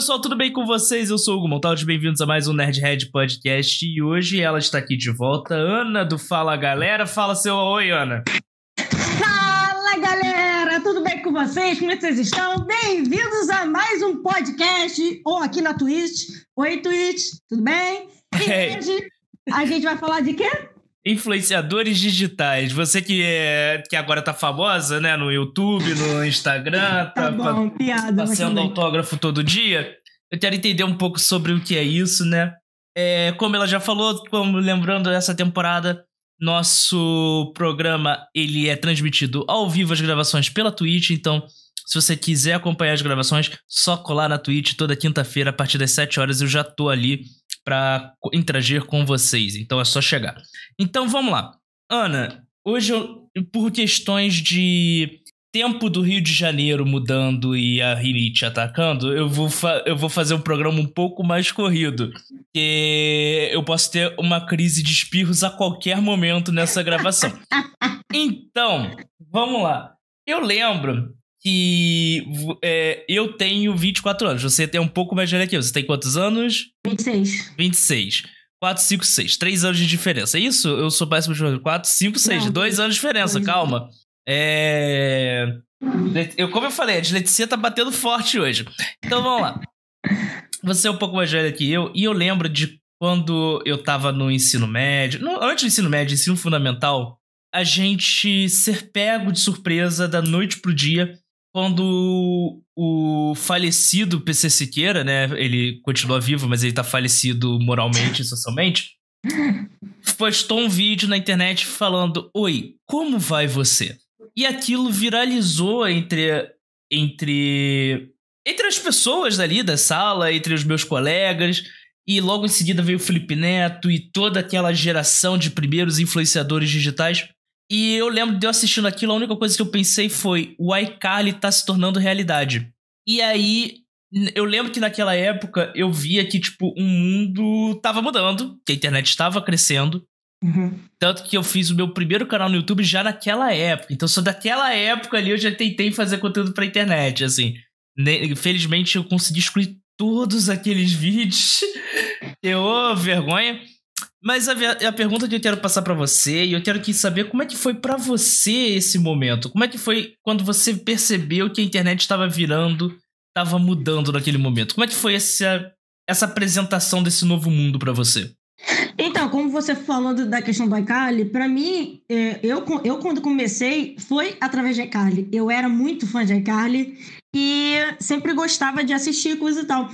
pessoal, tudo bem com vocês? Eu sou o Hugo Montaldi, bem-vindos a mais um Nerdhead Podcast e hoje ela está aqui de volta, Ana do Fala Galera. Fala seu oi, Ana. Fala galera, tudo bem com vocês? Como é que vocês estão? Bem-vindos a mais um podcast, ou aqui na Twitch. Oi, Twitch, tudo bem? E hoje a gente vai falar de quê? Influenciadores digitais. Você que, é, que agora tá famosa, né? No YouTube, no Instagram, Tá bom, piada. tudo bem. autógrafo todo dia. Eu quero entender um pouco sobre o que é isso, né? É, como ela já falou, como lembrando essa temporada, nosso programa ele é transmitido ao vivo as gravações pela Twitch, então se você quiser acompanhar as gravações, só colar na Twitch toda quinta-feira a partir das 7 horas eu já tô ali co- interagir com vocês, então é só chegar. Então vamos lá. Ana, hoje eu, por questões de tempo do Rio de Janeiro mudando e a rinite atacando, eu vou, eu vou fazer um programa um pouco mais corrido. Porque eu posso ter uma crise de espirros a qualquer momento nessa gravação. então, vamos lá. Eu lembro que é, eu tenho 24 anos. Você tem um pouco mais velho que eu. Você tem quantos anos? 26. 26. 4, 5, 6. 3 anos de diferença. É isso? Eu sou péssimo de 4, 5, 6. Não, 2 anos de diferença, dois calma. É. Eu, como eu falei, a dislexia tá batendo forte hoje. Então vamos lá. Você é um pouco mais velho que eu, e eu lembro de quando eu tava no ensino médio. no- antes do ensino médio, ensino fundamental, a gente ser pego de surpresa da noite pro dia quando o falecido PC Siqueira, né? Ele continua vivo, mas ele tá falecido moralmente e socialmente. Postou um vídeo na internet falando: Oi, como vai você? E aquilo viralizou entre. entre. entre as pessoas dali da sala, entre os meus colegas. E logo em seguida veio o Felipe Neto e toda aquela geração de primeiros influenciadores digitais. E eu lembro de eu assistindo aquilo, a única coisa que eu pensei foi: o iCarly tá se tornando realidade. E aí, eu lembro que naquela época eu via que, tipo, o mundo tava mudando, que a internet estava crescendo. Uhum. Tanto que eu fiz o meu primeiro canal no YouTube já naquela época. Então, só daquela época ali eu já tentei fazer conteúdo pra internet, assim. Felizmente eu consegui excluir todos aqueles vídeos. Eu, ô, vergonha. Mas a, a pergunta que eu quero passar pra você, e eu quero que saber como é que foi pra você esse momento. Como é que foi quando você percebeu que a internet estava virando, estava mudando naquele momento? Como é que foi essa, essa apresentação desse novo mundo pra você? Então, como você falando da questão do iCarly, pra mim, é, eu, eu quando comecei foi através de iCarly. Eu era muito fã de iCarly e sempre gostava de assistir coisa e tal.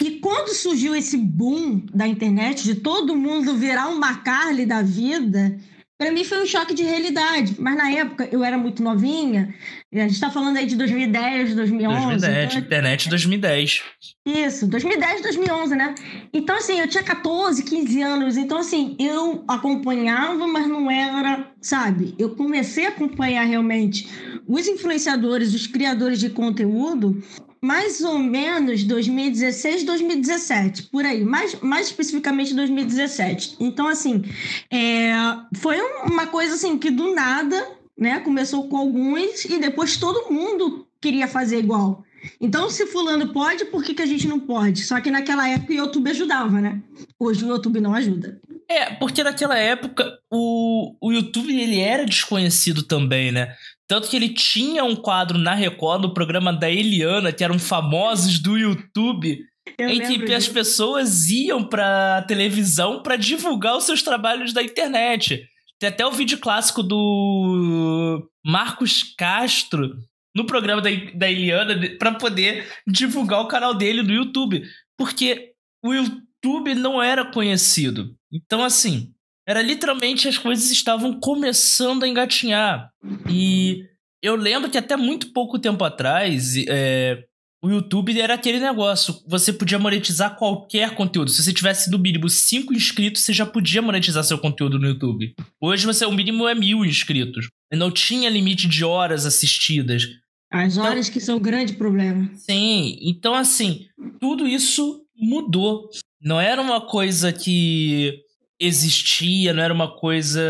E quando surgiu esse boom da internet, de todo mundo virar uma Carly da vida, pra mim foi um choque de realidade. Mas na época eu era muito novinha, a gente tá falando aí de 2010, 2011. 2010, então- internet 2010. isso, 2010, 2011, né? Então, assim, eu tinha 14, 15 anos. Então, assim, eu acompanhava, mas não era, sabe? Eu comecei a acompanhar realmente os influenciadores, os criadores de conteúdo, mais ou menos 2016, 2017, por aí. Mais, mais especificamente 2017. Então, assim, é, foi um- uma coisa, assim, que do nada, né? Começou com alguns e depois todo mundo queria fazer igual. Então, se fulano pode, por que, que a gente não pode? Só que naquela época o YouTube ajudava, né? Hoje o YouTube não ajuda. É, porque naquela época o, o YouTube ele era desconhecido também, né? Tanto que ele tinha um quadro na Record, no programa da Eliana, que eram famosos do YouTube, Eu em que as disso. pessoas iam pra televisão pra divulgar os seus trabalhos da internet. Tem até o vídeo clássico do Marcos Castro no programa da, da Eliana pra poder divulgar o canal dele no YouTube. Porque o YouTube não era conhecido. Então, assim, era literalmente as coisas estavam começando a engatinhar. E eu lembro que até muito pouco tempo atrás, é, o YouTube era aquele negócio. Você podia monetizar qualquer conteúdo. Se você tivesse no mínimo 5 inscritos, você já podia monetizar seu conteúdo no YouTube. Hoje você, o mínimo é mil inscritos. E não tinha limite de horas assistidas. As horas que são o grande problema. Sim, então assim, tudo isso mudou. Não era uma coisa que existia, não era uma coisa.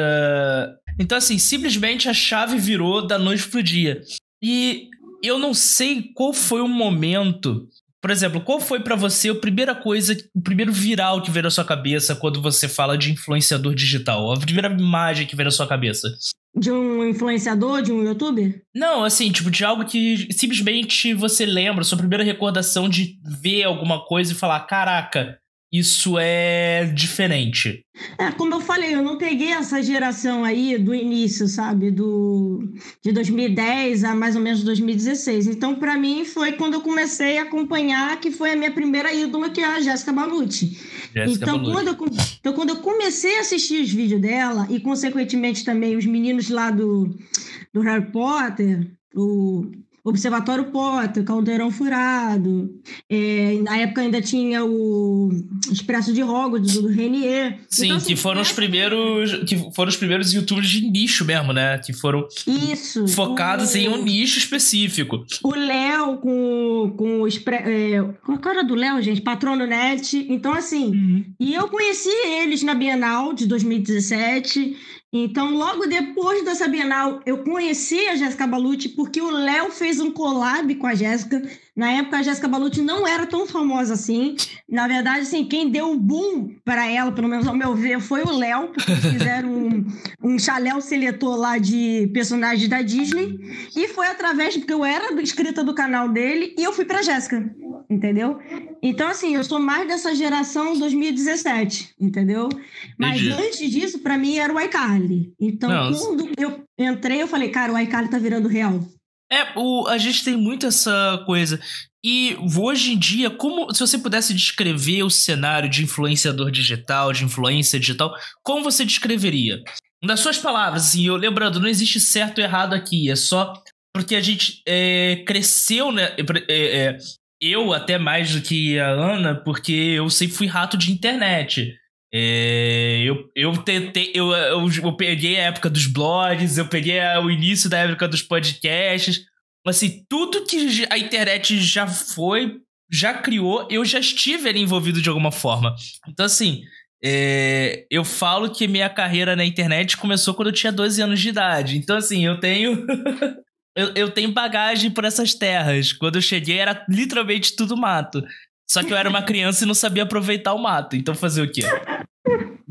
Então, assim, simplesmente a chave virou da noite pro dia. E eu não sei qual foi o momento por exemplo, qual foi para você a primeira coisa, o primeiro viral que veio na sua cabeça quando você fala de influenciador digital? A primeira imagem que veio na sua cabeça? De um influenciador, de um youtuber? Não, assim, tipo, de algo que simplesmente você lembra, sua primeira recordação de ver alguma coisa e falar: caraca, isso é diferente. É, como eu falei, eu não peguei essa geração aí do início, sabe? Do, de 2010 a mais ou menos 2016. Então, para mim, foi quando eu comecei a acompanhar, que foi a minha primeira ídola, que é a Jéssica Balucci. então, Quando eu, então, quando eu comecei a assistir os vídeos dela, e consequentemente também os meninos lá do, do Harry Potter, o Observatório Potter, Caldeirão Furado. É, na época ainda tinha o Expresso de Hogwarts, do Renier. Sim, então, assim, que foram os primeiros. Que foram os primeiros youtubers de nicho mesmo, né? Que foram Isso, focados o, em um nicho específico. O Léo com, com o Expre, é, Qual é a cara do Léo, gente? Patrono Net. Então, assim, uhum. e eu conheci eles na Bienal de 2017. Então, logo depois dessa Bienal, eu conheci a Jéssica Balucci porque o Léo fez um collab com a Jéssica. Na época, a Jéssica Balucci não era tão famosa assim. Na verdade, assim, quem deu o boom para ela, pelo menos ao meu ver, foi o Léo, porque fizeram um, um chaléu seletor lá de personagens da Disney. E foi através, porque eu era inscrita do canal dele e eu fui para Jéssica, entendeu? Então, assim, eu sou mais dessa geração 2017, entendeu? Mas Entendi. antes disso, para mim, era o iCarly. Então, Não, quando eu entrei, eu falei, cara, o iCarly tá virando real. É, o, a gente tem muito essa coisa. E hoje em dia, como se você pudesse descrever o cenário de influenciador digital, de influência digital, como você descreveria? Nas suas palavras, assim, eu lembrando, não existe certo ou errado aqui, é só porque a gente é, cresceu, né? É, é, eu até mais do que a Ana, porque eu sempre fui rato de internet. É, eu, eu tentei, eu, eu, eu, peguei a época dos blogs, eu peguei o início da época dos podcasts. Assim, tudo que a internet já foi, já criou, eu já estive ali envolvido de alguma forma. Então, assim, é, eu falo que minha carreira na internet começou quando eu tinha 12 anos de idade. Então, assim, eu tenho. eu, eu tenho bagagem por essas terras. Quando eu cheguei era literalmente tudo mato. Só que eu era uma criança e não sabia aproveitar o mato. Então fazer o quê?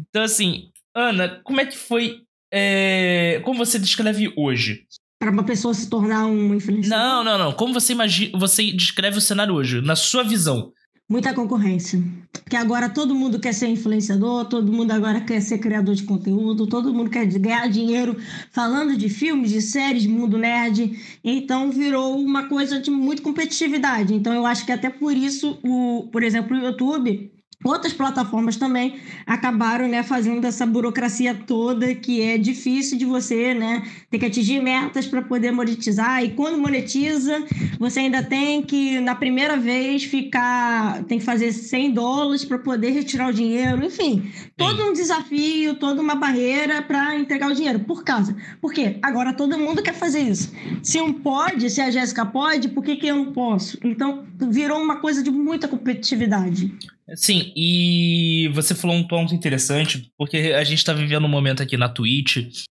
Então, assim, Ana, como é que foi. É... Como você descreve hoje? Para uma pessoa se tornar um influenciador? Não, não, não. Como você imagina. Você descreve o cenário hoje, na sua visão? Muita concorrência. Porque agora todo mundo quer ser influenciador, todo mundo agora quer ser criador de conteúdo, todo mundo quer ganhar dinheiro falando de filmes, de séries, mundo nerd. Então virou uma coisa de muita competitividade. Então eu acho que até por isso, o, por exemplo, o YouTube Outras plataformas também acabaram né, fazendo essa burocracia toda que é difícil de você né, ter que atingir metas para poder monetizar. E quando monetiza, você ainda tem que, na primeira vez, ficar. tem que fazer 100 dólares para poder retirar o dinheiro. Enfim, todo um desafio, toda uma barreira para entregar o dinheiro. Por causa. Por quê? Agora todo mundo quer fazer isso. Se um pode, se a Jéssica pode, por que, que eu não posso? Então virou uma coisa de muita competitividade. Sim, e você falou um ponto interessante, porque a gente tá vivendo um momento aqui na Twitch,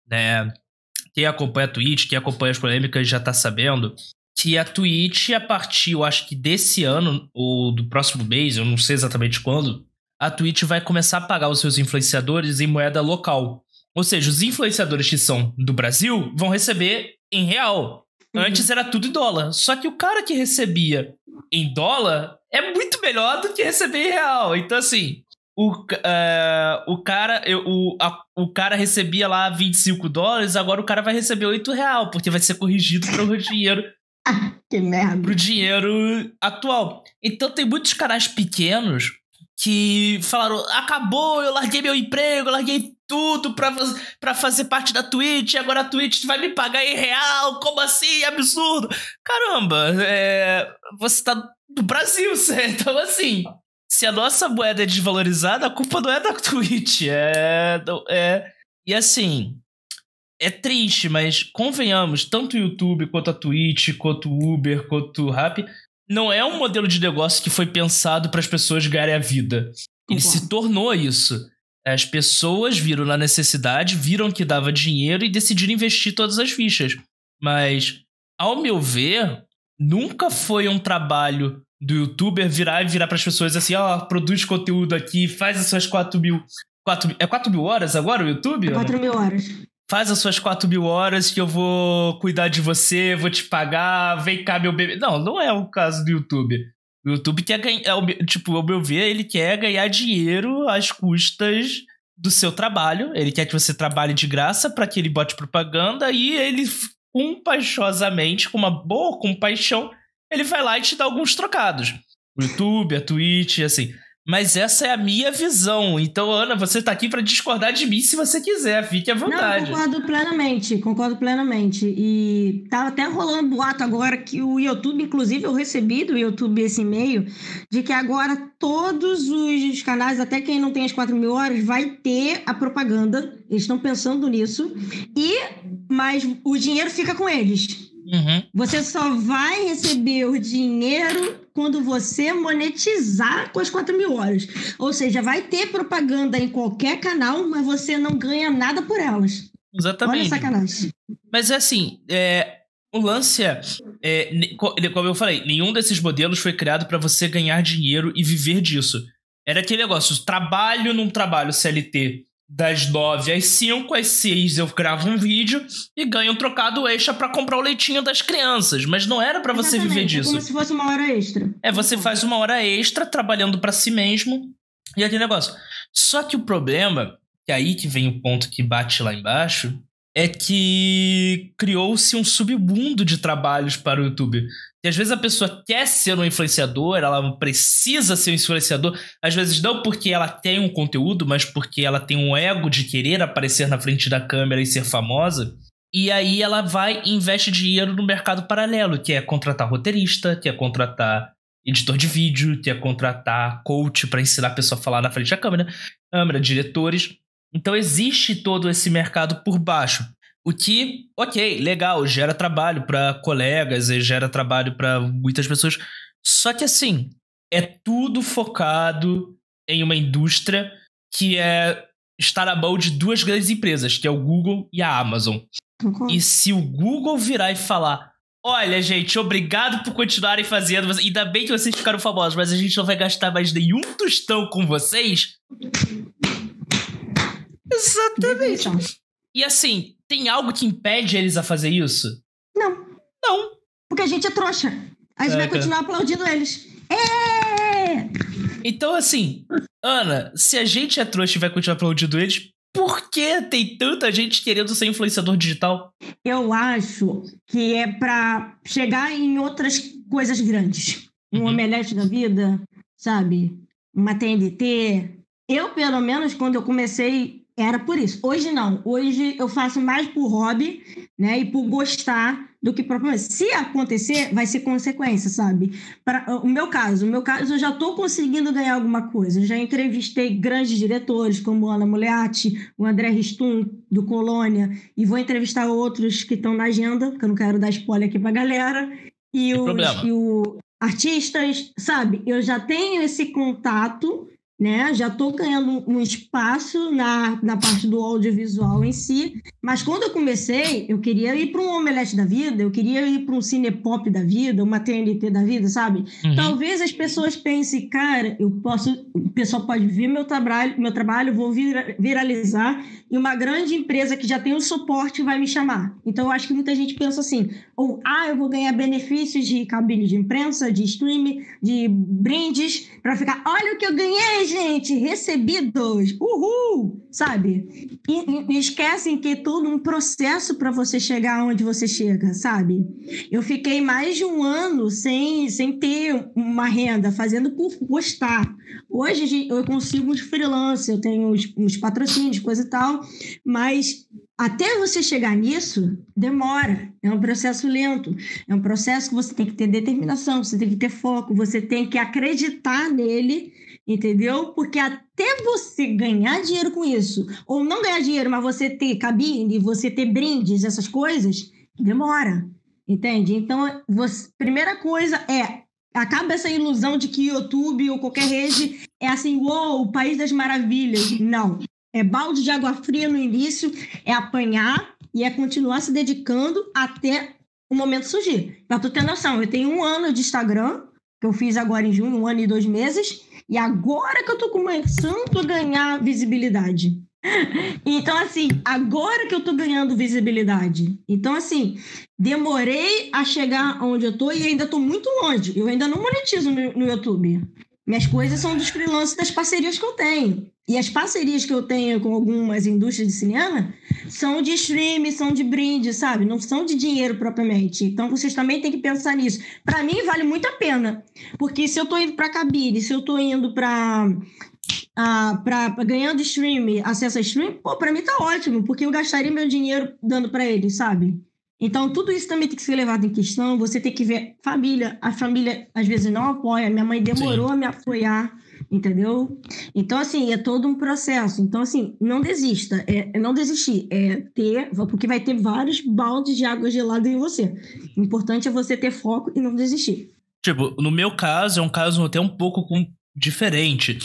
né? Quem acompanha a Twitch, quem acompanha as polêmicas já tá sabendo que a Twitch, a partir, eu acho que desse ano, ou do próximo mês, eu não sei exatamente quando, a Twitch vai começar a pagar os seus influenciadores em moeda local. Ou seja, os influenciadores que são do Brasil vão receber em real. Uhum. Antes era tudo em dólar. Só que o cara que recebia em dólar é muito melhor do que receber em real. Então, assim, o, uh, o cara eu, o, a, o cara recebia lá 25 dólares, agora o cara vai receber 8 real, porque vai ser corrigido para o dinheiro. que merda. Pro dinheiro atual. Então tem muitos canais pequenos que falaram: acabou, eu larguei meu emprego, eu larguei tudo pra, pra fazer parte da Twitch, agora a Twitch vai me pagar em real, como assim? Absurdo! Caramba, é, você tá do Brasil, certo? Então, assim, se a nossa moeda é desvalorizada, a culpa não é da Twitch. É. é e assim. É triste, mas convenhamos, tanto o YouTube quanto a Twitch, quanto o Uber, quanto o Rap, não é um modelo de negócio que foi pensado para as pessoas ganharem a vida. Ele se tornou isso. As pessoas viram na necessidade, viram que dava dinheiro e decidiram investir todas as fichas. Mas, ao meu ver, nunca foi um trabalho do youtuber virar e virar para as pessoas assim, ó, oh, produz conteúdo aqui, faz as suas 4 mil. 4, é 4 mil horas agora o YouTube? É 4 mil horas. Faz as suas 4 mil horas que eu vou cuidar de você, vou te pagar, vem cá, meu bebê. Não, não é o caso do YouTube. O YouTube quer ganhar. É, tipo, ao meu ver, ele quer ganhar dinheiro às custas do seu trabalho. Ele quer que você trabalhe de graça para que ele bote propaganda e ele, compaixosamente, com uma boa compaixão, ele vai lá e te dá alguns trocados. O YouTube, a Twitch, assim. Mas essa é a minha visão. Então, Ana, você tá aqui para discordar de mim se você quiser. Fique à vontade. Não, concordo plenamente, concordo plenamente. E tá até rolando boato agora que o YouTube, inclusive, eu recebi do YouTube esse e-mail, de que agora todos os canais, até quem não tem as 4 mil horas, vai ter a propaganda. Eles estão pensando nisso. E, mas o dinheiro fica com eles. Uhum. Você só vai receber o dinheiro quando você monetizar com as 4 mil horas. Ou seja, vai ter propaganda em qualquer canal, mas você não ganha nada por elas. Exatamente. Olha sacanagem. Mas é assim, é, o lance é, é, como eu falei, nenhum desses modelos foi criado para você ganhar dinheiro e viver disso. Era aquele negócio, trabalho num trabalho CLT das 9 às 5, às 6 eu gravo um vídeo e ganho um trocado extra para comprar o leitinho das crianças. Mas não era para você viver disso. É como se fosse uma hora extra. É, você faz uma hora extra trabalhando para si mesmo e aquele negócio. Só que o problema, que é aí que vem o ponto que bate lá embaixo, é que criou-se um submundo de trabalhos para o YouTube. E às vezes a pessoa quer ser um influenciador, ela precisa ser um influenciador, às vezes não porque ela tem um conteúdo, mas porque ela tem um ego de querer aparecer na frente da câmera e ser famosa. E aí ela vai e investe dinheiro no mercado paralelo, que é contratar roteirista, que é contratar editor de vídeo, que é contratar coach para ensinar a pessoa a falar na frente da câmera, câmera, diretores. Então existe todo esse mercado por baixo. O que, ok, legal, gera trabalho para colegas, gera trabalho para muitas pessoas. Só que assim, é tudo focado em uma indústria que é está na mão de duas grandes empresas, que é o Google e a Amazon. Uhum. E se o Google virar e falar: Olha, gente, obrigado por continuarem fazendo. Ainda bem que vocês ficaram famosos, mas a gente não vai gastar mais nenhum tostão com vocês. Exatamente. E assim, tem algo que impede eles a fazer isso? Não. Não. Porque a gente é trouxa. A gente vai continuar aplaudindo eles. É! Então, assim, Ana, se a gente é trouxa e vai continuar aplaudindo eles, por que tem tanta gente querendo ser influenciador digital? Eu acho que é para chegar em outras coisas grandes. Um uhum. omelete da vida, sabe? Uma TNT. Eu, pelo menos, quando eu comecei era por isso. Hoje não. Hoje eu faço mais por hobby, né? E por gostar do que propriamente. Se acontecer, vai ser consequência, sabe? Para o meu caso, o meu caso, eu já estou conseguindo ganhar alguma coisa. Eu já entrevistei grandes diretores como Ana Muleati, o André Ristum do Colônia, e vou entrevistar outros que estão na agenda, porque eu não quero dar spoiler aqui para galera. E os, e o artistas, sabe? Eu já tenho esse contato né? Já estou ganhando um espaço na, na parte do audiovisual em si, mas quando eu comecei, eu queria ir para um Omelete da vida, eu queria ir para um cinepop da vida, uma TNT da vida, sabe? Uhum. Talvez as pessoas pensem, cara, eu posso, o pessoal pode ver meu trabalho, meu trabalho, vou vir, viralizar e uma grande empresa que já tem o suporte vai me chamar. Então eu acho que muita gente pensa assim, ou ah, eu vou ganhar benefícios de cabine de imprensa, de streaming, de brindes para ficar, olha o que eu ganhei, gente, recebidos, uhul, sabe? E, e esquecem que é todo um processo para você chegar onde você chega, sabe? Eu fiquei mais de um ano sem, sem ter uma renda, fazendo por gostar. Hoje eu consigo de freelance, eu tenho uns, uns patrocínios, coisa e tal, mas até você chegar nisso, demora. É um processo lento. É um processo que você tem que ter determinação, você tem que ter foco, você tem que acreditar nele entendeu? Porque até você ganhar dinheiro com isso, ou não ganhar dinheiro, mas você ter cabine, você ter brindes, essas coisas, demora, entende? Então, você, primeira coisa é acaba essa ilusão de que YouTube ou qualquer rede é assim, uou, o país das maravilhas. Não. É balde de água fria no início, é apanhar e é continuar se dedicando até o momento surgir. Pra tu ter noção, eu tenho um ano de Instagram, que eu fiz agora em junho, um ano e dois meses, e agora que eu tô começando a ganhar visibilidade. Então, assim, agora que eu tô ganhando visibilidade. Então, assim, demorei a chegar onde eu tô e ainda tô muito longe. Eu ainda não monetizo no, no YouTube. Minhas coisas são dos freelancers das parcerias que eu tenho. E as parcerias que eu tenho com algumas indústrias de cinema são de stream, são de brinde, sabe? Não são de dinheiro propriamente. Então vocês também têm que pensar nisso. Para mim vale muito a pena, porque se eu tô indo para cabine, se eu tô indo para ah, para ganhando stream, acesso a stream, pô, para mim tá ótimo, porque eu gastaria meu dinheiro dando para eles, sabe? Então, tudo isso também tem que ser levado em questão. Você tem que ver família. A família, às vezes, não apoia. Minha mãe demorou Sim. a me apoiar, entendeu? Então, assim, é todo um processo. Então, assim, não desista. É, é não desistir. É ter... Porque vai ter vários baldes de água gelada em você. O importante é você ter foco e não desistir. Tipo, no meu caso, é um caso até um pouco diferente.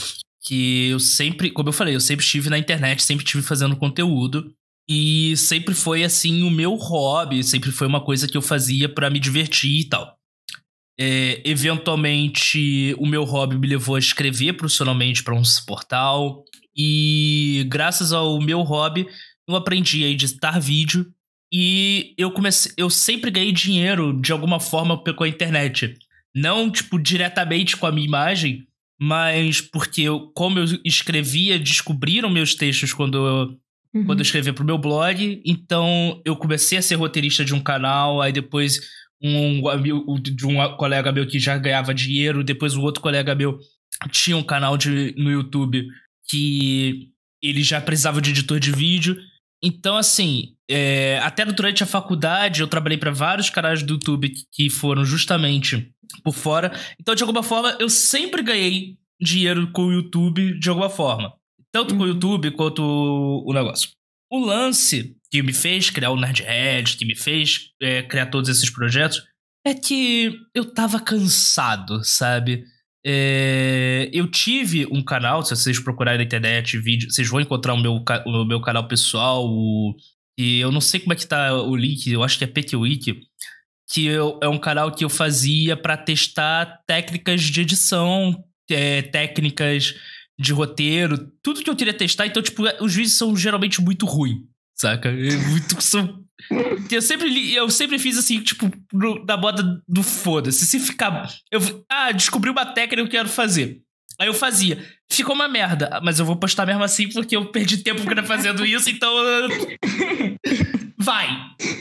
Que eu sempre... Como eu falei, eu sempre estive na internet, sempre estive fazendo conteúdo. E sempre foi assim o meu hobby, sempre foi uma coisa que eu fazia para me divertir e tal. É, eventualmente, o meu hobby me levou a escrever profissionalmente para um portal. E graças ao meu hobby, eu aprendi a editar vídeo. E eu comecei. Eu sempre ganhei dinheiro de alguma forma com a internet. Não, tipo, diretamente com a minha imagem, mas porque eu, como eu escrevia, descobriram meus textos quando eu uhum. quando eu escrevia pro meu blog. Então eu comecei a ser roteirista de um canal, aí depois um amigo de um colega meu que já ganhava dinheiro, depois o outro colega meu tinha um canal de, no YouTube que ele já precisava de editor de vídeo. Então, assim, é, até durante a faculdade eu trabalhei para vários canais do YouTube que foram justamente por fora. Então, de alguma forma, eu sempre ganhei dinheiro com o YouTube de alguma forma. Tanto com o uhum. YouTube quanto o negócio. O lance que me fez criar o Nerdhead, que me fez é, criar todos esses projetos, é que eu tava cansado, sabe? É, eu tive um canal, se vocês procurarem na internet vídeo, vocês vão encontrar o meu, o meu canal pessoal, o, e eu não sei como é que tá o link, eu acho que é PQWiki, que eu, é um canal que eu fazia para testar técnicas de edição, é, técnicas de roteiro, tudo que eu queria testar. Então, tipo, os vídeos são geralmente muito ruins, saca? É muito. São... Eu sempre, eu sempre fiz assim, tipo, no, na moda do foda-se. Se ficar. Eu, ah, descobri uma técnica que eu quero fazer. Aí eu fazia. Ficou uma merda, mas eu vou postar mesmo assim porque eu perdi tempo fazendo isso, então. Vai!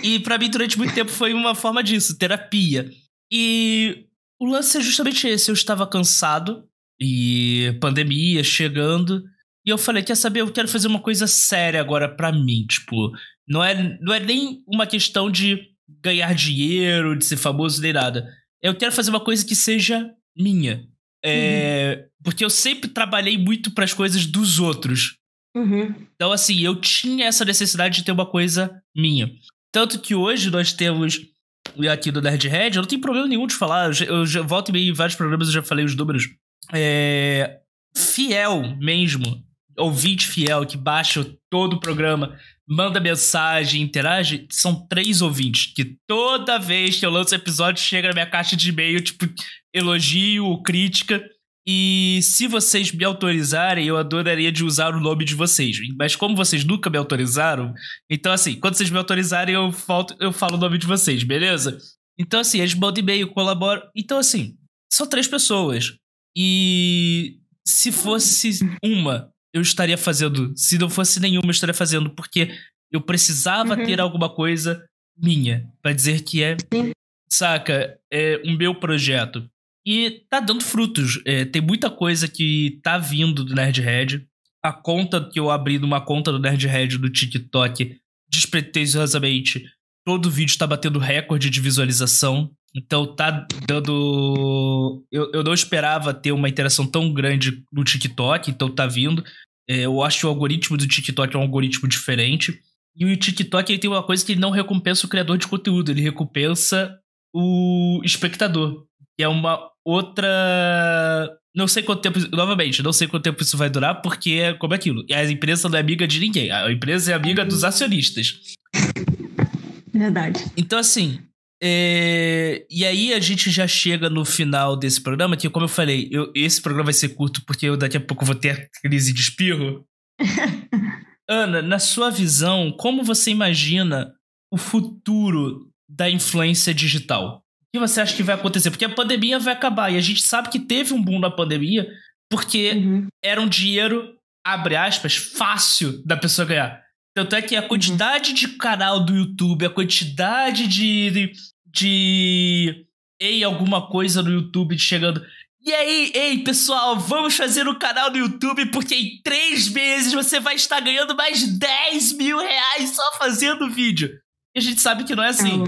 E para mim, durante muito tempo, foi uma forma disso, terapia. E o lance é justamente esse. Eu estava cansado e pandemia chegando. E eu falei, quer saber, eu quero fazer uma coisa séria agora para mim. Tipo, não é, não é nem uma questão de ganhar dinheiro, de ser famoso, nem nada. Eu quero fazer uma coisa que seja minha. É, uhum. Porque eu sempre trabalhei muito para as coisas dos outros. Uhum. Então, assim, eu tinha essa necessidade de ter uma coisa minha. Tanto que hoje nós temos aqui do Nerdhead, eu não tenho problema nenhum de falar. Eu, já, eu já volto e meio em vários programas, eu já falei os números é, fiel mesmo, ouvinte fiel que baixa todo o programa, manda mensagem, interage, são três ouvintes que toda vez que eu lanço episódio chega na minha caixa de e-mail, tipo, elogio, crítica. E se vocês me autorizarem, eu adoraria de usar o nome de vocês. Mas como vocês nunca me autorizaram, então assim, quando vocês me autorizarem, eu, eu falo o nome de vocês, beleza? Então assim, eles mandam e-mail, colaboram. Então assim, são três pessoas. E se fosse uma, eu estaria fazendo. Se não fosse nenhuma, eu estaria fazendo, porque eu precisava uhum. ter alguma coisa minha para dizer que é, Sim. saca, é o meu projeto. E tá dando frutos. É, tem muita coisa que tá vindo do Nerdhead. A conta que eu abri numa conta do Nerdhead do TikTok, despretensiosamente, todo vídeo tá batendo recorde de visualização. Então tá dando. Eu, eu não esperava ter uma interação tão grande no TikTok, então tá vindo. É, eu acho que o algoritmo do TikTok é um algoritmo diferente. E o TikTok ele tem uma coisa que ele não recompensa o criador de conteúdo, ele recompensa o espectador. Que é uma outra. Não sei quanto tempo. Novamente, não sei quanto tempo isso vai durar, porque é como é aquilo. E a empresa não é amiga de ninguém. A empresa é amiga dos acionistas. Verdade. Então, assim, É, e aí a gente já chega no final desse programa, que como eu falei, eu, esse programa vai ser curto porque eu daqui a pouco vou ter crise de espirro. Ana, na sua visão, como você imagina o futuro da influência digital? O que você acha que vai acontecer? Porque a pandemia vai acabar e a gente sabe que teve um boom na pandemia porque uhum. era um dinheiro, abre aspas, fácil da pessoa ganhar. Tanto é que a quantidade de canal do YouTube, a quantidade de. de, ei, alguma coisa no YouTube chegando. E aí, ei, pessoal, vamos fazer um canal no YouTube porque em três meses você vai estar ganhando mais 10 mil reais só fazendo vídeo. E a gente sabe que não é assim.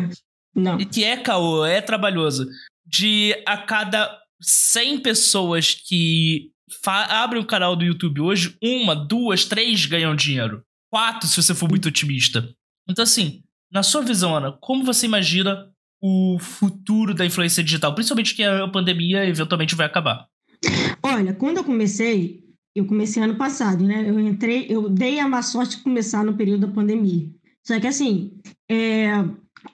Não. E que é caô, é trabalhoso. De a cada 100 pessoas que abrem um canal do YouTube hoje, uma, duas, três ganham dinheiro. Quatro, se você for muito otimista. Então, assim, na sua visão, Ana, como você imagina o futuro da influência digital? Principalmente que a pandemia eventualmente vai acabar. Olha, quando eu comecei, eu comecei ano passado, né? Eu entrei, eu dei a má sorte de começar no período da pandemia. Só que assim, é,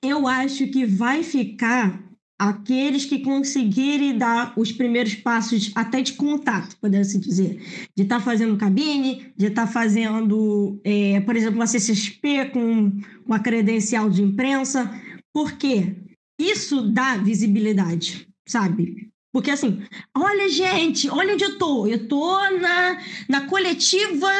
eu acho que vai ficar aqueles que conseguirem dar os primeiros passos até de contato, podemos assim dizer, de estar tá fazendo cabine, de estar tá fazendo, é, por exemplo, uma CCXP com, com a credencial de imprensa, porque isso dá visibilidade, sabe? Porque assim, olha gente, olha onde eu tô, eu tô na, na coletiva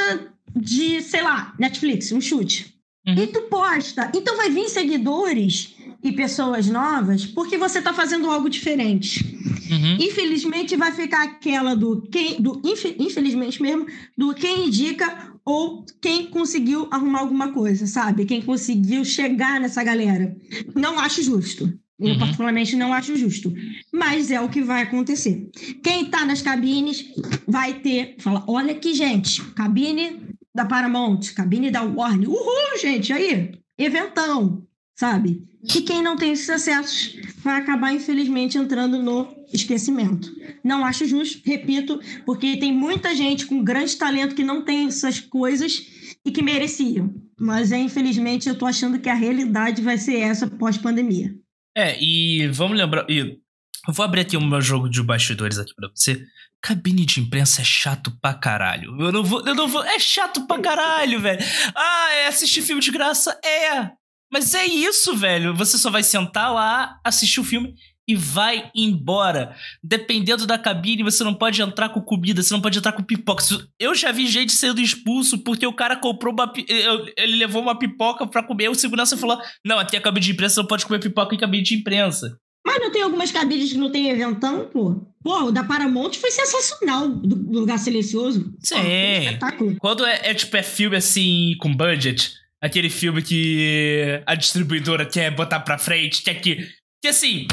de, sei lá, Netflix, um chute. Uhum. E tu posta, então vai vir seguidores e pessoas novas porque você está fazendo algo diferente. Uhum. Infelizmente vai ficar aquela do quem, do infelizmente mesmo, do quem indica ou quem conseguiu arrumar alguma coisa, sabe? Quem conseguiu chegar nessa galera. Não acho justo. Eu, uhum. particularmente, não acho justo. Mas é o que vai acontecer. Quem está nas cabines vai ter. Fala: olha aqui, gente, cabine da Paramount, cabine da Warner. Uhul, gente, aí, eventão sabe? E quem não tem esses acessos vai acabar, infelizmente, entrando no esquecimento. Não acho justo, repito, porque tem muita gente com grande talento que não tem essas coisas e que mereciam. Mas, é, infelizmente, eu tô achando que a realidade vai ser essa pós-pandemia. É, e vamos lembrar. E eu vou abrir aqui o meu jogo de bastidores aqui pra você. Cabine de imprensa é chato pra caralho. Eu não vou. Eu não vou. É chato pra caralho, velho. Ah, é assistir filme de graça? É. Mas é isso, velho. Você só vai sentar lá, assistir o filme e vai embora. Dependendo da cabine, você não pode entrar com comida, você não pode entrar com pipoca. Eu já vi gente sendo expulso porque o cara comprou uma. Ele levou uma pipoca pra comer. O segurança falou: Não, aqui é cabine de imprensa, não pode comer pipoca em cabine de imprensa. Mas não tem algumas cabines que não tem eventão, pô? Pô, o da Paramount foi sensacional, do, do lugar silencioso. Sim. Pô, um espetáculo. Quando é, é, tipo, é filme assim, com budget, Aquele filme que a distribuidora quer botar pra frente, quer que. Que assim.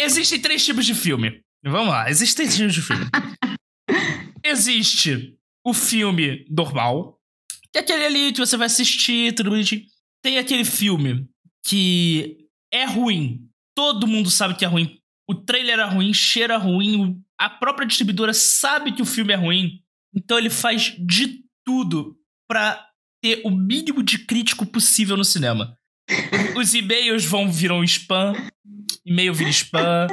Existem três tipos de filme. Vamos lá, existem três tipos de filme. Existe o filme normal, que é aquele ali que você vai assistir, tudo bonitinho. Tem aquele filme que é ruim. Todo mundo sabe que é ruim. O trailer é ruim, cheira ruim, a própria distribuidora sabe que o filme é ruim. Então ele faz de tudo pra ter o mínimo de crítico possível no cinema. Os e-mails vão virar um spam, e-mail vira spam.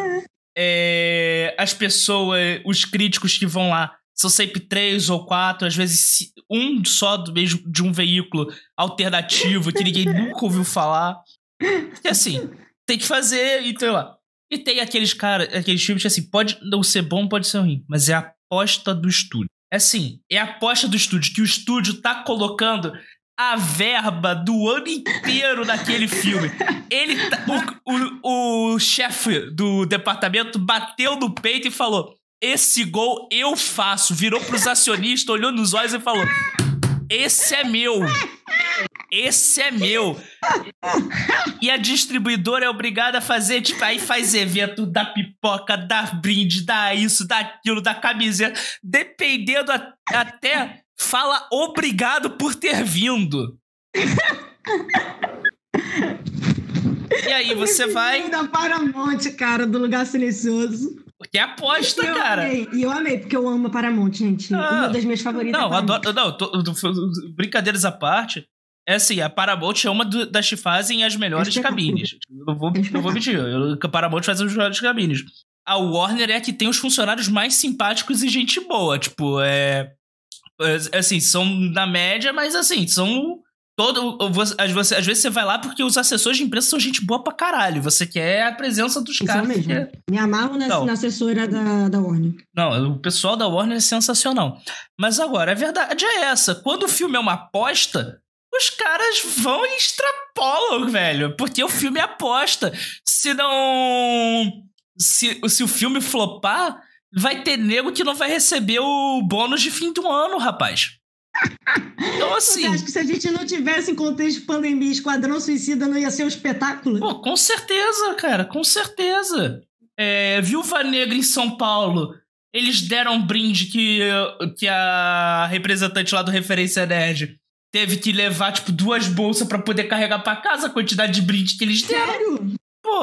É, as pessoas, os críticos que vão lá, são sempre três ou quatro, às vezes um só do mesmo de um veículo alternativo que ninguém nunca ouviu falar. E assim, tem que fazer e sei lá. E tem aqueles caras, aqueles filmes que assim, pode não ser bom, pode ser ruim, mas é a aposta do estúdio. É assim, é a aposta do estúdio, que o estúdio tá colocando a verba do ano inteiro naquele filme. Ele tá, o, o, o chefe do departamento bateu no peito e falou: Esse gol eu faço. Virou pros acionistas, olhou nos olhos e falou: Esse é meu. Esse é meu. E a distribuidora é obrigada a fazer, tipo, aí faz evento da pipoca, da brinde, da isso, daquilo, da camiseta. Dependendo a, até, fala obrigado por ter vindo. e aí você vai. Da Paramount, cara, do lugar silencioso. Porque é aposta, eu cara. Amei. E eu amei, porque eu amo Paramount, gente. Ah, Uma das minhas favoritas. Não, é adoro. Não, tô, tô, brincadeiras à parte. É assim, a Paramount é uma do, das que fazem as melhores cabines. Eu não vou, não vou mentir. Eu, a Paramount faz as melhores cabines. A Warner é a que tem os funcionários mais simpáticos e gente boa. Tipo, é. é assim, são na média, mas assim, são Todo, você, às vezes você vai lá porque os assessores de imprensa são gente boa pra caralho. Você quer a presença dos Isso caras. mesmo. Me amarro na, na, assessora da, da Warner. Não, o pessoal da Warner é sensacional. Mas agora, a verdade é essa. Quando o filme é uma aposta, os caras vão e extrapolam, velho. Porque o filme é aposta. Se não. Se, se o filme flopar, vai ter nego que não vai receber o bônus de fim do ano, rapaz. Então, assim. Você acha que se a gente não tivesse em contexto de pandemia, Esquadrão Suicida não ia ser um espetáculo? Pô, com certeza, cara, com certeza. É, Viúva Negra em São Paulo, eles deram um brinde que, que a representante lá do Referência Nerd teve que levar, tipo, duas bolsas para poder carregar para casa a quantidade de brinde que eles deram. Sério? Pô.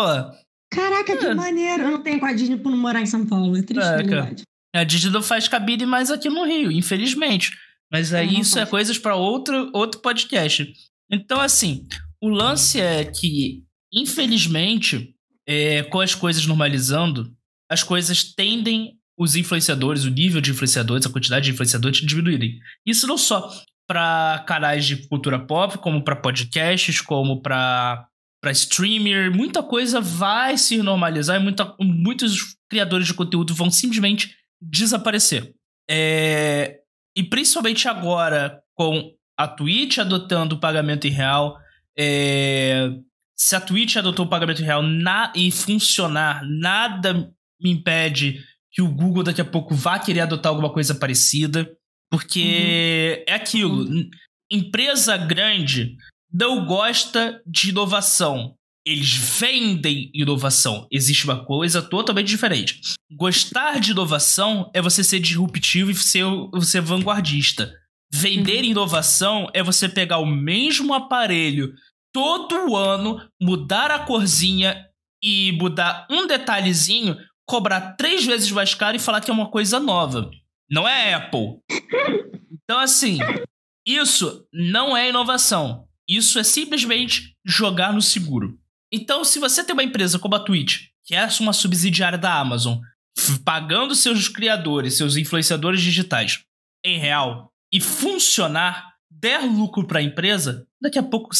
Caraca, é. que maneiro. Eu não tenho com a Disney por não morar em São Paulo. É triste, é, verdade. A Disney não faz cabine mais aqui no Rio, infelizmente. Mas aí isso é coisas para outro, outro podcast. Então, assim, o lance é que, infelizmente, é, com as coisas normalizando, as coisas tendem os influenciadores, o nível de influenciadores, a quantidade de influenciadores diminuírem. Isso não só para canais de cultura pop, como para podcasts, como para para streamer, muita coisa vai se normalizar e muita, muitos criadores de conteúdo vão simplesmente desaparecer. É, e principalmente agora, com a Twitch adotando o pagamento em real, é... se a Twitch adotou o pagamento em real na... e funcionar, nada me impede que o Google daqui a pouco vá querer adotar alguma coisa parecida. Porque uhum. é aquilo. Uhum. Empresa grande não gosta de inovação. Eles vendem inovação. Existe uma coisa totalmente diferente. Gostar de inovação é você ser disruptivo e ser, ser vanguardista. Vender uhum. inovação é você pegar o mesmo aparelho todo ano, mudar a corzinha e mudar um detalhezinho, cobrar três vezes mais caro e falar que é uma coisa nova. Não é Apple. Então, assim, isso não é inovação. Isso é simplesmente jogar no seguro. Então, se você tem uma empresa como a Twitch, que é uma subsidiária da Amazon, pagando seus criadores, seus influenciadores digitais em real e funcionar, der lucro para a empresa, daqui a pouco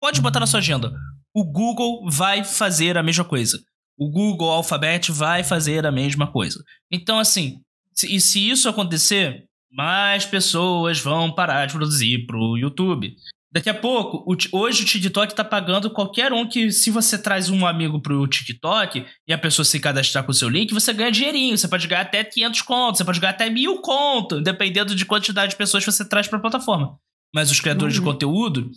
pode botar na sua agenda. O Google vai fazer a mesma coisa. O Google Alphabet vai fazer a mesma coisa. Então, assim, e se isso acontecer, mais pessoas vão parar de produzir pro YouTube. Daqui a pouco, o, hoje o TikTok tá pagando qualquer um que, se você traz um amigo pro TikTok e a pessoa se cadastrar com o seu link, você ganha dinheirinho. Você pode ganhar até 500 contos, você pode ganhar até mil contos, dependendo de quantidade de pessoas que você traz pra plataforma. Mas os criadores uhum. de conteúdo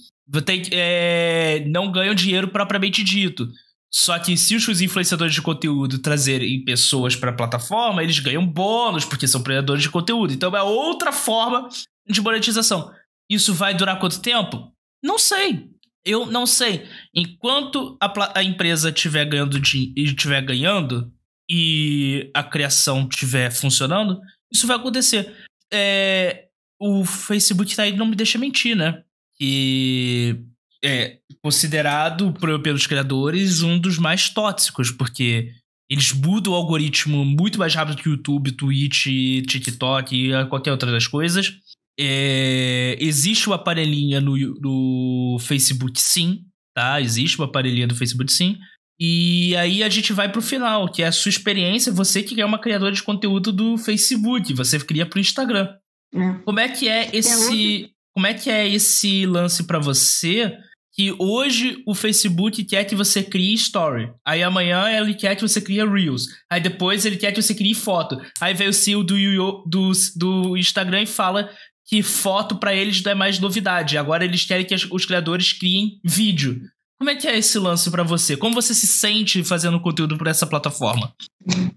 tem, é, não ganham dinheiro propriamente dito. Só que se os influenciadores de conteúdo trazerem pessoas para a plataforma, eles ganham bônus, porque são criadores de conteúdo. Então é outra forma de monetização. Isso vai durar quanto tempo? Não sei. Eu não sei. Enquanto a, a empresa estiver ganhando, estiver ganhando e a criação estiver funcionando, isso vai acontecer. É, o Facebook tá aí não me deixa mentir, né? Que é considerado pelos criadores um dos mais tóxicos, porque eles mudam o algoritmo muito mais rápido que o YouTube, Twitch, TikTok e qualquer outra das coisas. É, existe uma aparelhinha no, no Facebook, sim, tá? Existe uma aparelhinha do Facebook, sim. E aí a gente vai pro final, que é a sua experiência, você que é uma criadora de conteúdo do Facebook, você cria pro Instagram. É. Como é que é esse, é como é que é esse lance para você? Que hoje o Facebook quer que você crie story. Aí amanhã ele quer que você crie Reels. Aí depois ele quer que você crie foto. Aí vem o CEO do, do, do Instagram e fala que foto para eles não é mais novidade. Agora eles querem que os criadores criem vídeo. Como é que é esse lance para você? Como você se sente fazendo conteúdo por essa plataforma?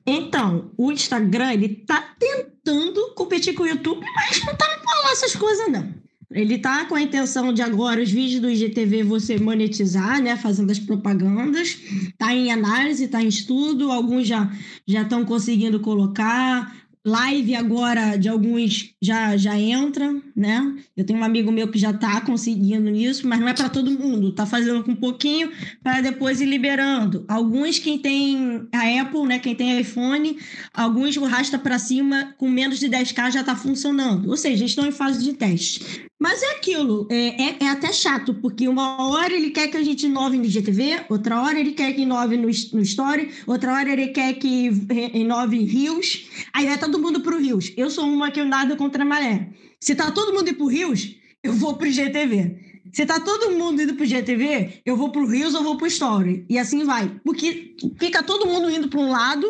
Então, o Instagram, ele tá tentando competir com o YouTube, mas não tá falando essas coisas, não. Ele tá com a intenção de agora os vídeos do IGTV você monetizar, né, fazendo as propagandas. Tá em análise, tá em estudo, alguns já já estão conseguindo colocar live agora de alguns já, já entra, né? Eu tenho um amigo meu que já está conseguindo isso, mas não é para todo mundo. Tá fazendo com um pouquinho para depois ir liberando. Alguns quem tem a Apple, né? Quem tem iPhone, alguns o rasta para cima com menos de 10k já está funcionando. Ou seja, estão em fase de teste. Mas é aquilo, é, é, é, até chato, porque uma hora ele quer que a gente inove no GTV, outra hora ele quer que inove no, no Story, outra hora ele quer que inove em Rios, aí vai todo mundo pro Rios. Eu sou uma que eu nado contra a maré. Se tá todo mundo indo pro Rios, eu vou pro GTV. Se tá todo mundo indo pro GTV, eu vou pro Rios ou vou pro Story. E assim vai. Porque fica todo mundo indo para um lado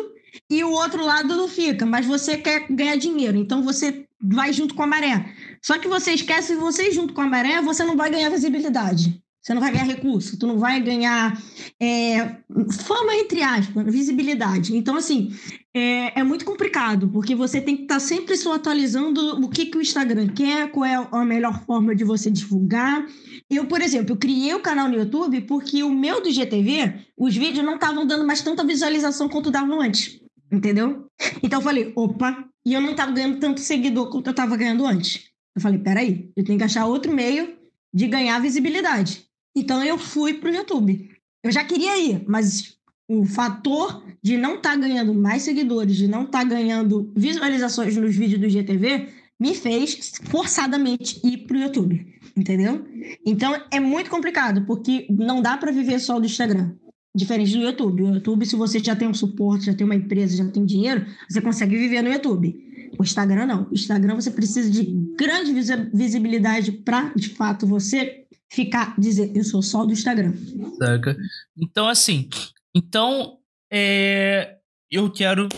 e o outro lado não fica, mas você quer ganhar dinheiro, então você vai junto com a maré. Só que você esquece que você junto com a maré, você não vai ganhar visibilidade. Você não vai ganhar recurso, tu não vai ganhar é, fama, entre aspas, visibilidade. Então, assim, é, é, muito complicado, porque você tem que estar tá sempre se atualizando o que, que o Instagram quer, qual é a melhor forma de você divulgar. Eu, por exemplo, criei o canal no YouTube porque o meu do GTV, os vídeos não estavam dando mais tanta visualização quanto davam antes. Entendeu? Então eu falei, opa, e eu não estava ganhando tanto seguidor quanto eu estava ganhando antes. Eu falei, peraí, eu tenho que achar outro meio de ganhar visibilidade. Então eu fui para o YouTube. Eu já queria ir, mas o fator de não estar tá ganhando mais seguidores, de não estar tá ganhando visualizações nos vídeos do GTV, me fez forçadamente ir para o YouTube, entendeu? Então é muito complicado, porque não dá para viver só do Instagram. Diferente do YouTube. O YouTube, se você já tem um suporte, já tem uma empresa, já tem dinheiro, você consegue viver no YouTube. O Instagram não. O Instagram você precisa de grande visibilidade para, de fato, você ficar, dizer, eu sou só do Instagram. Saca? Então, assim, então, é, eu quero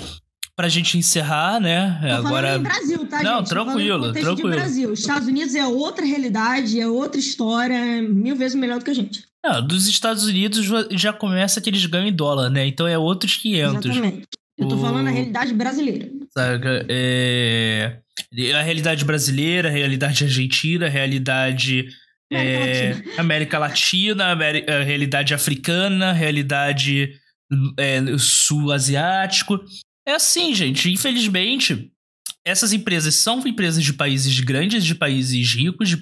pra gente encerrar, né? Tô Agora. Em Brasil, tá, Não, gente? tranquilo, tranquilo. Brasil. Estados Unidos é outra realidade, é outra história, mil vezes melhor do que a gente. Não, dos Estados Unidos já começa que eles ganham em dólar, né? Então é outros 500. Exatamente. Eu tô o... falando a realidade brasileira. Saca? É... A realidade brasileira, a realidade argentina, a realidade é, América Latina, América, a realidade africana, a realidade é, sul-asiático. É assim, gente. Infelizmente, essas empresas são empresas de países grandes, de países ricos, de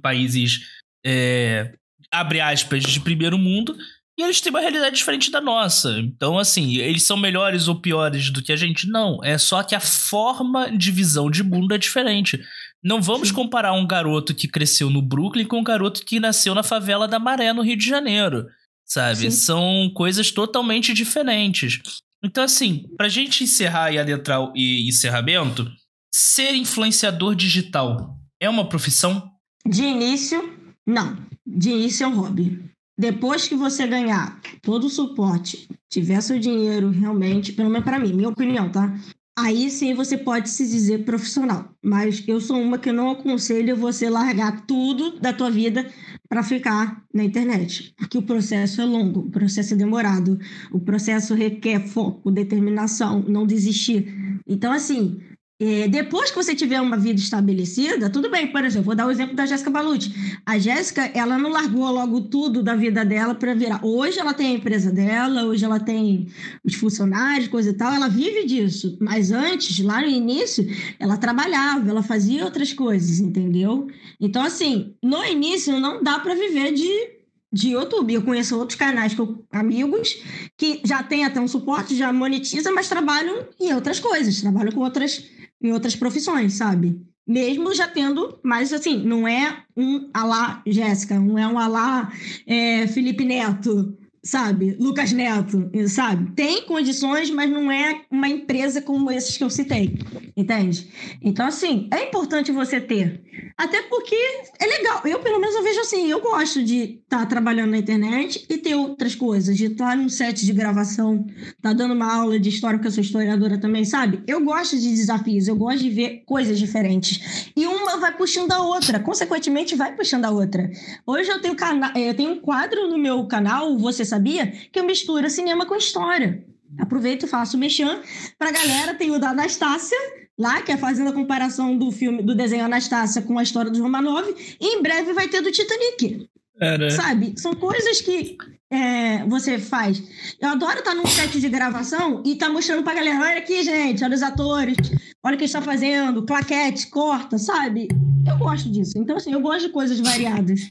países, é, abre aspas, de primeiro mundo, e eles têm uma realidade diferente da nossa. Então, assim, eles são melhores ou piores do que a gente? Não. É só que a forma de visão de mundo é diferente. Não vamos Sim. comparar um garoto que cresceu no Brooklyn com um garoto que nasceu na favela da Maré, no Rio de Janeiro. Sabe? Sim. São coisas totalmente diferentes. Então, assim, pra gente encerrar e adentrar o encerramento, ser influenciador digital é uma profissão? De início, não. De início é um hobby. Depois que você ganhar todo o suporte, tiver seu dinheiro realmente, pelo menos para mim, minha opinião, tá? aí sim você pode se dizer profissional. Mas eu sou uma que não aconselho você largar tudo da tua vida para ficar na internet, porque o processo é longo, o processo é demorado, o processo requer foco, determinação, não desistir. Então, assim, é, depois que você tiver uma vida estabelecida, tudo bem, por exemplo, vou dar o exemplo da Jéssica Balucci. A Jéssica, ela não largou logo tudo da vida dela para virar. Hoje ela tem a empresa dela, hoje ela tem os funcionários, coisa e tal, ela vive disso. Mas antes, lá no início, ela trabalhava, ela fazia outras coisas, entendeu? Então, assim, no início não dá para viver de de YouTube. Eu conheço outros canais, amigos, que já têm até um suporte, já monetiza, mas trabalham em outras coisas, trabalham com outras em outras profissões, sabe? Mesmo já tendo, mas assim, não é um alá Jéssica, não é um alá é, Felipe Neto, sabe? Lucas Neto, sabe? Tem condições, mas não é uma empresa como esses que eu citei, entende? Então, assim, é importante você ter. Até porque é legal. Eu, pelo menos, eu vejo assim, eu gosto de estar tá trabalhando na internet e ter outras coisas, de estar num set de gravação, tá dando uma aula de história, porque eu sou historiadora também, sabe? Eu gosto de desafios, eu gosto de ver coisas diferentes. E uma vai puxando a outra, consequentemente vai puxando a outra. Hoje eu tenho, cana eu tenho um quadro no meu canal, Você sabia que eu misturo cinema com história. Aproveito e faço mexão para a galera. Tem o da Anastácia, lá, que é fazendo a comparação do filme, do desenho Anastácia com a história do Romanov. E em breve vai ter do Titanic. Era. Sabe? São coisas que é, você faz. Eu adoro estar num set de gravação e estar tá mostrando pra galera: olha aqui, gente, olha os atores, olha o que está fazendo, claquete, corta, sabe? Eu gosto disso. Então, assim, eu gosto de coisas variadas.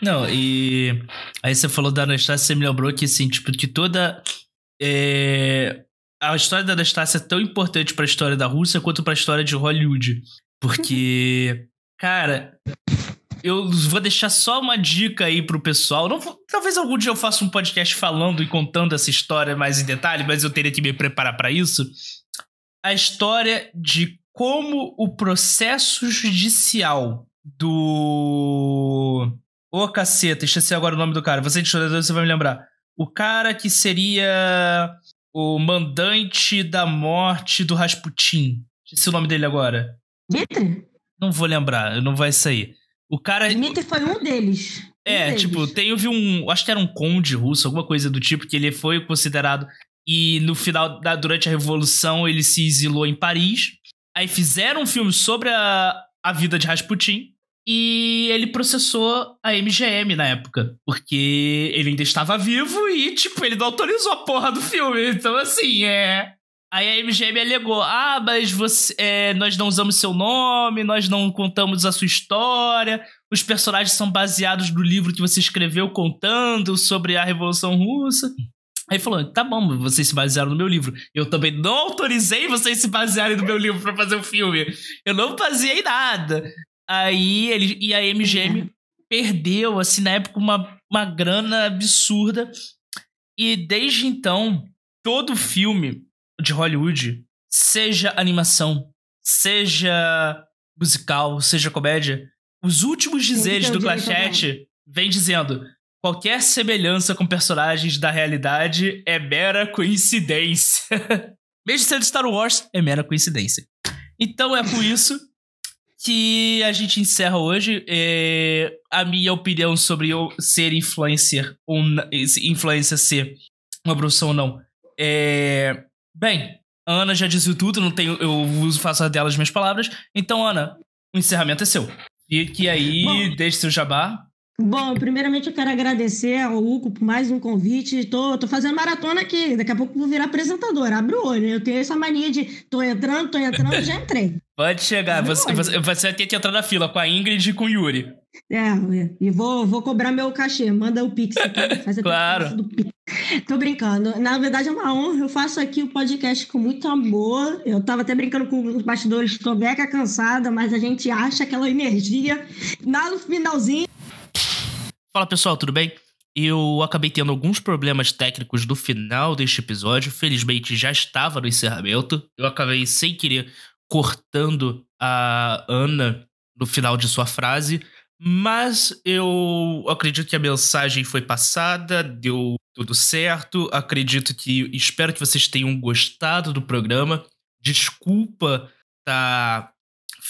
Não, e aí você falou da Anastácia, você me lembrou que, assim, tipo, que toda. É... A história da Anastácia é tão importante para a história da Rússia quanto para a história de Hollywood. Porque, cara, eu vou deixar só uma dica aí pro pessoal. Não, talvez algum dia eu faça um podcast falando e contando essa história mais em detalhe, mas eu teria que me preparar para isso. A história de como o processo judicial do. Ô, oh, caceta, esqueci agora o nome do cara. Você é historiador, você vai me lembrar. O cara que seria o mandante da morte do Rasputin. Esqueci o nome dele agora. Dmitry? Não vou lembrar, não vai sair. O cara. Dmitry foi um deles. É, um tipo, deles. tem, eu vi um. Acho que era um conde russo, alguma coisa do tipo, que ele foi considerado. E no final, da, durante a Revolução, ele se exilou em Paris. Aí fizeram um filme sobre a, a vida de Rasputin. E ele processou a MGM na época. Porque ele ainda estava vivo e, tipo, ele não autorizou a porra do filme. Então, assim, é. Aí a MGM alegou: ah, mas você, é, nós não usamos seu nome, nós não contamos a sua história, os personagens são baseados no livro que você escreveu contando sobre a Revolução Russa. Aí falou: tá bom, vocês se basearam no meu livro. Eu também não autorizei vocês se basearem no meu livro para fazer o um filme. Eu não baseei nada. Aí ele e a MGM perdeu, assim, na época, uma, uma grana absurda. E desde então, todo filme de Hollywood, seja animação, seja musical, seja comédia, os últimos dizeres do Clachette vem dizendo: qualquer semelhança com personagens da realidade é mera coincidência. Mesmo sendo Star Wars, é mera coincidência. Então é por isso que a gente encerra hoje. É, a minha opinião sobre eu ser influencer ou influencer ser uma profissão ou não. É, bem, a Ana já disse tudo, não tenho, eu uso faço delas as minhas palavras. Então, Ana, o encerramento é seu. Fique aí, Bom, deixe seu jabá. Bom, primeiramente eu quero agradecer ao Hugo por mais um convite. Tô, tô fazendo maratona aqui, daqui a pouco vou virar apresentadora. Abre o olho. Eu tenho essa mania de tô entrando, tô entrando, já entrei. Pode chegar, você, você, você, vai ter que entrar na fila com a Ingrid e com o Yuri. É, e vou, vou cobrar meu cachê. Manda o Pix aqui. Faz claro. Tô brincando. Na verdade é uma honra. Eu faço aqui o podcast com muito amor. Eu tava até brincando com os bastidores. Tô beca cansada, mas a gente acha aquela energia. no finalzinho Fala pessoal, tudo bem? Eu acabei tendo alguns problemas técnicos no final deste episódio. Felizmente já estava no encerramento. Eu acabei sem querer cortando a Ana no final de sua frase. Mas eu acredito que a mensagem foi passada, deu tudo certo. Acredito que. Espero que vocês tenham gostado do programa. Desculpa tá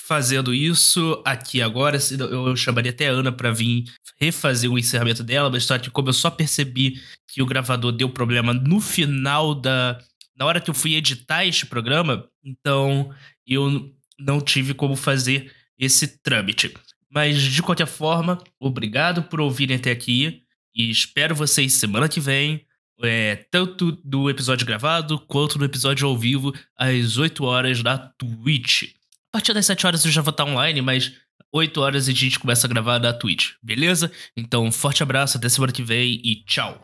fazendo isso aqui agora. Eu chamaria até a Ana para vir refazer o encerramento dela, mas só que como eu só percebi que o gravador deu problema no final da. Na hora que eu fui editar este programa, então eu não tive como fazer esse trâmite. Mas de qualquer forma, obrigado por ouvirem até aqui e espero vocês semana que vem. É, tanto do episódio gravado quanto no episódio ao vivo às 8 horas da Twitch. Partir das 7 horas eu já vou estar online, mas 8 horas a gente começa a gravar da Twitch, beleza? Então, forte abraço, até semana que vem e tchau!